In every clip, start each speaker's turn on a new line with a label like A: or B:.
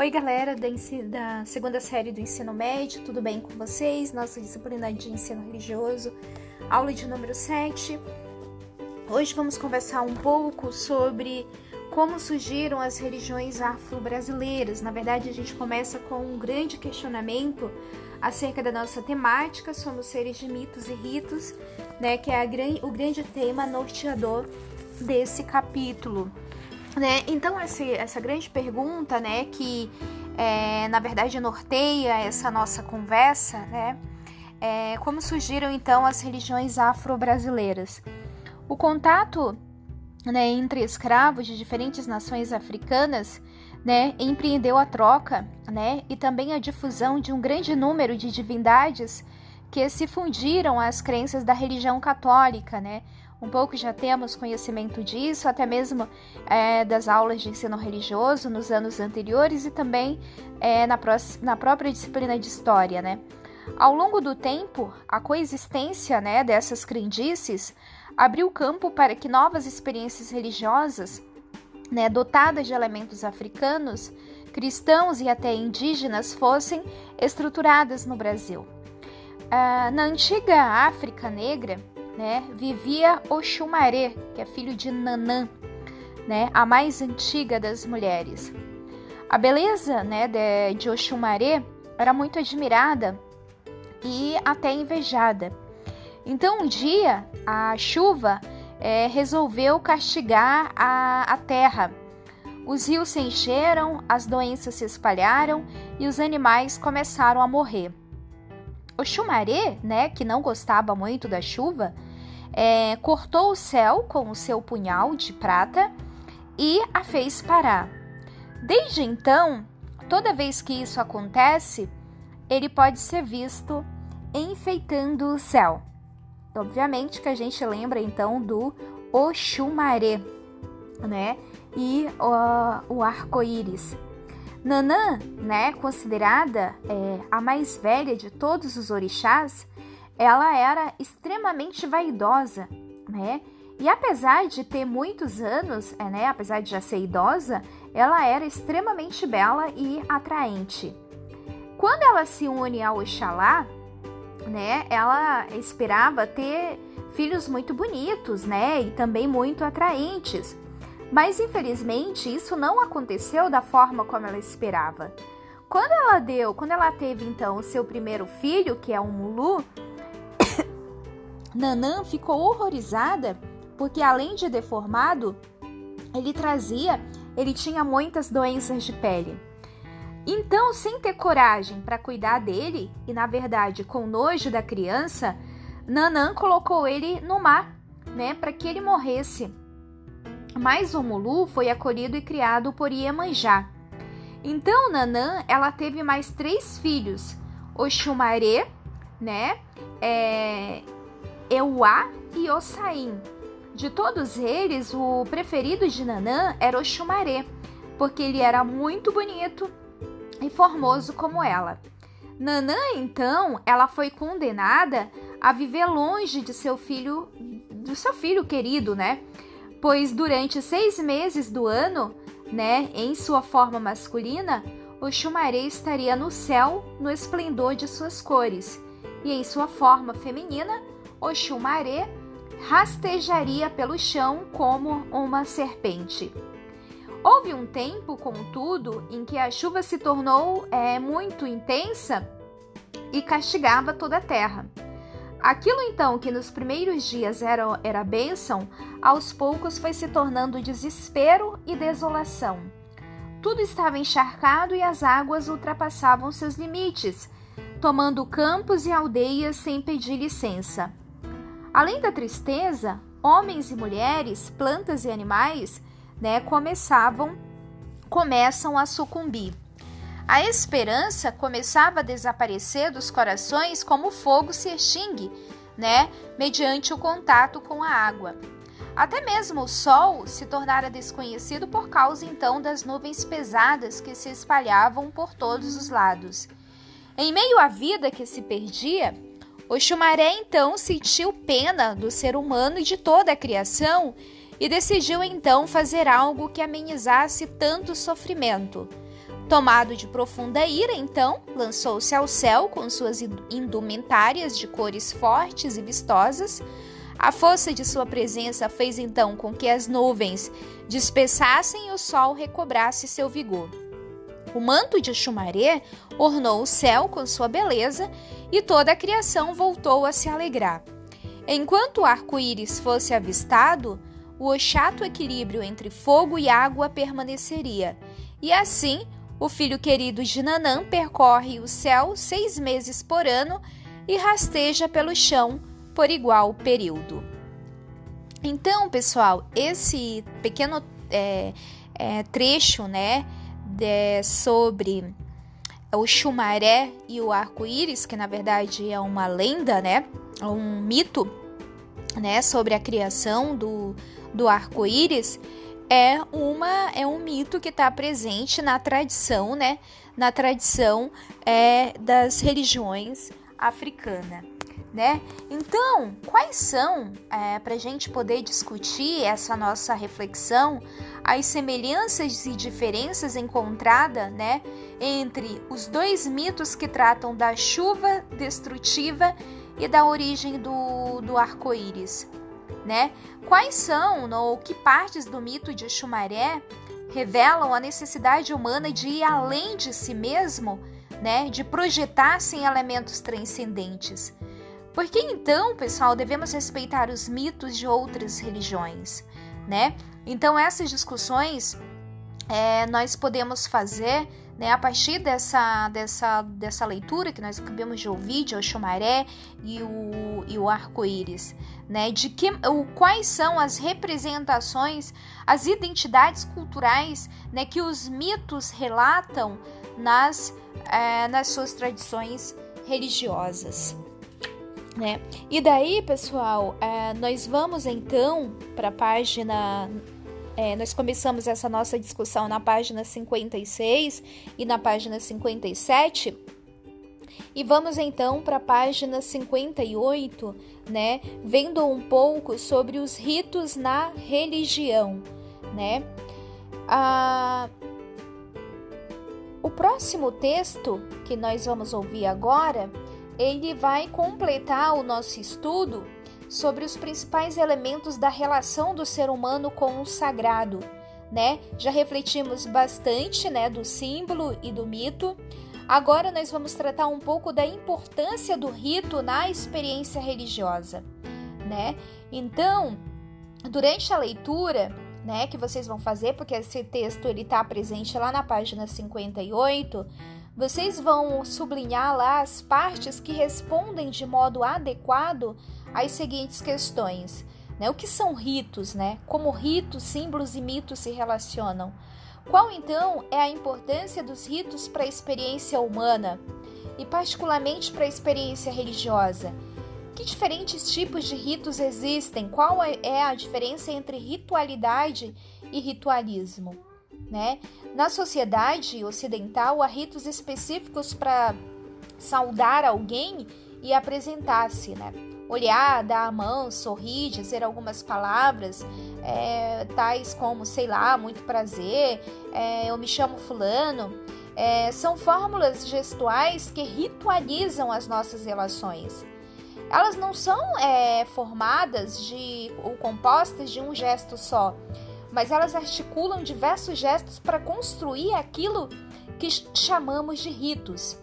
A: Oi, galera da, da, segunda série do ensino médio, tudo bem com vocês? Nossa disciplina de ensino religioso, aula de número 7. Hoje vamos conversar um pouco sobre como surgiram as religiões afro-brasileiras. Na verdade, a gente começa com um grande questionamento acerca da nossa temática, somos seres de mitos e ritos, né, que é a, o grande tema norteador desse capítulo. Né? Então, esse, essa grande pergunta, né, que é, na verdade norteia essa nossa conversa, né, é como surgiram então as religiões afro-brasileiras. O contato né, entre escravos de diferentes nações africanas né, empreendeu a troca né, e também a difusão de um grande número de divindades que se fundiram às crenças da religião católica, né, um pouco já temos conhecimento disso, até mesmo é, das aulas de ensino religioso nos anos anteriores e também é, na, na, própria disciplina de história, né? Ao longo do tempo, a coexistência né, dessas crendices abriu campo para que novas experiências religiosas, né, dotadas de elementos africanos, cristãos e até indígenas, fossem estruturadas no Brasil. Ah, na antiga África Negra, né, vivia Oxumaré, que é filho de Nanã, né, a mais antiga das mulheres. A beleza né, de, de Oxumaré era muito admirada e até invejada. Então, um dia, a chuva é, resolveu castigar a, a terra. Os rios se encheram, as doenças se espalharam e os animais começaram a morrer. O chumaré, né, que não gostava muito da chuva, é, cortou o céu com o seu punhal de prata e a fez parar. Desde então, toda vez que isso acontece, ele pode ser visto enfeitando o céu. Obviamente que a gente lembra então do Oxumaré, né? E o, o arco-íris. Nanã, né, considerada é, a mais velha de todos os orixás, ela era extremamente vaidosa, né? E apesar de ter muitos anos, é, né, apesar de já ser idosa, ela era extremamente bela e atraente. Quando ela se une ao Oxalá, né, ela esperava ter filhos muito bonitos, né, e também muito atraentes. Mas infelizmente isso não aconteceu da forma como ela esperava. Quando ela deu, quando ela teve então o seu primeiro filho, que é um Mulu, Nanã ficou horrorizada porque, além de deformado, ele trazia, ele tinha muitas doenças de pele. Então, sem ter coragem para cuidar dele, e na verdade com nojo da criança, Nanã colocou ele no mar, né, para que ele morresse. Mas o Mulu foi acolhido e criado por Iemanjá. Então, Nanã, ela teve mais três filhos: Oxumaré, né, é, Euá e Ossain. De todos eles, o preferido de Nanã era o Xumaré, porque ele era muito bonito e formoso como ela. Nanã, então, ela foi condenada a viver longe de seu filho, do seu filho querido, né? Pois durante seis meses do ano, né, em sua forma masculina, o Xumaré estaria no céu no esplendor de suas cores, e em sua forma feminina, Oxumaré rastejaria pelo chão como uma serpente. Houve um tempo, contudo, em que a chuva se tornou é, muito intensa e castigava toda a terra. Aquilo então que nos primeiros dias era, era bênção, aos poucos foi se tornando desespero e desolação. Tudo estava encharcado e as águas ultrapassavam seus limites, tomando campos e aldeias sem pedir licença. Além da tristeza, homens e mulheres, plantas e animais, né, começavam começam a sucumbir. A esperança começava a desaparecer dos corações como o fogo se extingue, né, mediante o contato com a água. Até mesmo o sol se tornara desconhecido por causa então das nuvens pesadas que se espalhavam por todos os lados. Em meio à vida que se perdia, o Xumaré então sentiu pena do ser humano e de toda a criação e decidiu então fazer algo que amenizasse tanto sofrimento. Tomado de profunda ira, então, lançou-se ao céu com suas indumentárias de cores fortes e vistosas. A força de sua presença fez então com que as nuvens dispersassem e o sol recobrasse seu vigor. O manto de Xumaré ornou o céu com sua beleza e toda a criação voltou a se alegrar. Enquanto o arco-íris fosse avistado, o chato equilíbrio entre fogo e água permaneceria, e assim o filho querido de Nanã percorre o céu seis meses por ano e rasteja pelo chão por igual período. Então, pessoal, esse pequeno é, é, trecho, né, de, sobre o chumaré e o arco-íris, que na verdade é uma lenda, né, um mito, né, sobre a criação do, do arco-íris, é uma é um mito que está presente na tradição, né, na tradição é, das religiões africanas né? Então, quais são, é, para a gente poder discutir essa nossa reflexão, as semelhanças e diferenças encontradas, né, entre os dois mitos que tratam da chuva destrutiva e da origem do, do arco-íris, né? Quais são, ou que partes do mito de Xumaré revelam a necessidade humana de ir além de si mesmo, né, de projetar-se em elementos transcendentes? Por que então, pessoal, devemos respeitar os mitos de outras religiões, né? Então essas discussões é, nós podemos fazer né, a partir dessa, dessa, dessa leitura que nós acabamos de ouvir de Oxumaré e o, e o arco-íris, né, de que, o, quais são as representações, as identidades culturais né, que os mitos relatam nas, é, nas suas tradições religiosas. Né? E daí, pessoal, é, nós vamos então para a página. É, nós começamos essa nossa discussão na página 56 e na página 57. E vamos então para a página 58, né? Vendo um pouco sobre os ritos na religião, né? Ah, o próximo texto que nós vamos ouvir agora ele vai completar o nosso estudo sobre os principais elementos da relação do ser humano com o sagrado, né? Já refletimos bastante, né, do símbolo e do mito. Agora nós vamos tratar um pouco da importância do rito na experiência religiosa, né? Então, durante a leitura, né, que vocês vão fazer, porque esse texto ele está presente lá na página 58, vocês vão sublinhar lá as partes que respondem de modo adequado às seguintes questões. Né? O que são ritos? Né? Como ritos, símbolos e mitos se relacionam? Qual então é a importância dos ritos para a experiência humana e, particularmente, para a experiência religiosa? Que diferentes tipos de ritos existem? Qual é, é a diferença entre ritualidade e ritualismo? Né? Na sociedade ocidental, há ritos específicos para saudar alguém e apresentar-se, né? Olhar, dar a mão, sorrir, dizer algumas palavras, é, tais como, sei lá, muito prazer, é, eu me chamo Fulano. É, são fórmulas gestuais que ritualizam as nossas relações. Elas não são é, formadas de ou compostas de um gesto só mas elas articulam diversos gestos para construir aquilo que chamamos de ritos.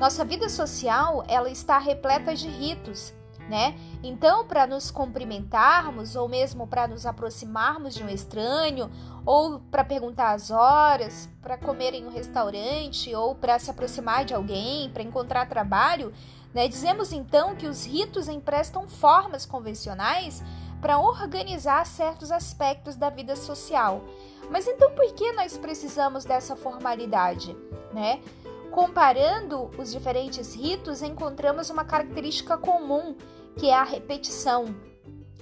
A: Nossa vida social, ela está repleta de ritos, né? Então, para nos cumprimentarmos ou mesmo para nos aproximarmos de um estranho, ou para perguntar as horas, para comer em um restaurante ou para se aproximar de alguém, para encontrar trabalho, né? Dizemos então que os ritos emprestam formas convencionais para organizar certos aspectos da vida social. Mas então por que nós precisamos dessa formalidade, né? Comparando os diferentes ritos, encontramos uma característica comum, que é a repetição.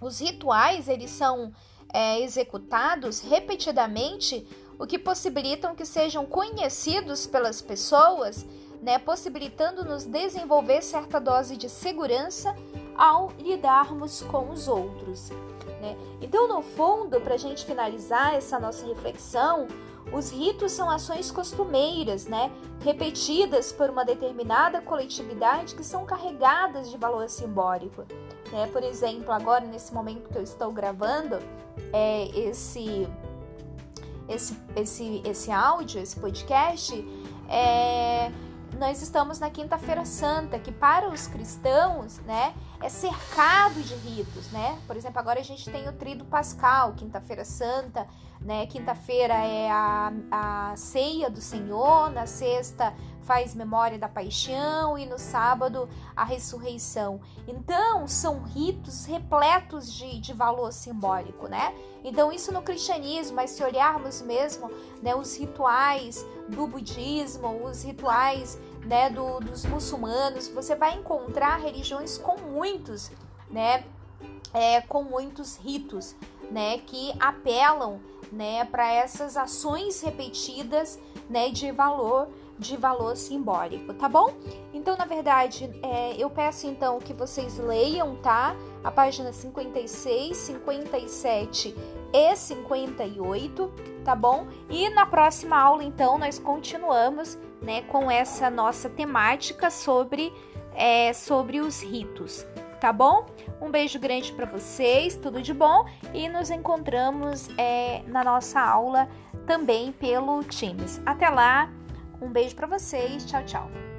A: Os rituais, eles são é, executados repetidamente, o que possibilitam que sejam conhecidos pelas pessoas, né, possibilitando-nos desenvolver certa dose de segurança ao lidarmos com os outros. Né? Então, no fundo, para a gente finalizar essa nossa reflexão, os ritos são ações costumeiras, né, repetidas por uma determinada coletividade que são carregadas de valor simbólico. Né? Por exemplo, agora nesse momento que eu estou gravando é, esse, esse, esse, esse áudio, esse podcast, é, nós estamos na Quinta-feira Santa, que para os cristãos, né, é cercado de ritos, né? Por exemplo, agora a gente tem o Trido Pascal, Quinta-feira Santa, né? Quinta-feira é a, a ceia do Senhor, na sexta faz memória da paixão e no sábado a ressurreição. Então, são ritos repletos de, de valor simbólico, né? Então, isso no cristianismo, mas se olharmos mesmo, né, os rituais do budismo, os rituais né, do, dos muçulmanos, você vai encontrar religiões com muitos, né, é, com muitos ritos, né, que apelam, né, para essas ações repetidas, né, de valor de valor simbólico, tá bom? Então, na verdade, é, eu peço então que vocês leiam, tá? A página 56, 57 e 58, tá bom? E na próxima aula, então, nós continuamos, né, com essa nossa temática sobre, é, sobre os ritos, tá bom? Um beijo grande para vocês, tudo de bom e nos encontramos é, na nossa aula também pelo Teams. Até lá! Um beijo para vocês. Tchau, tchau.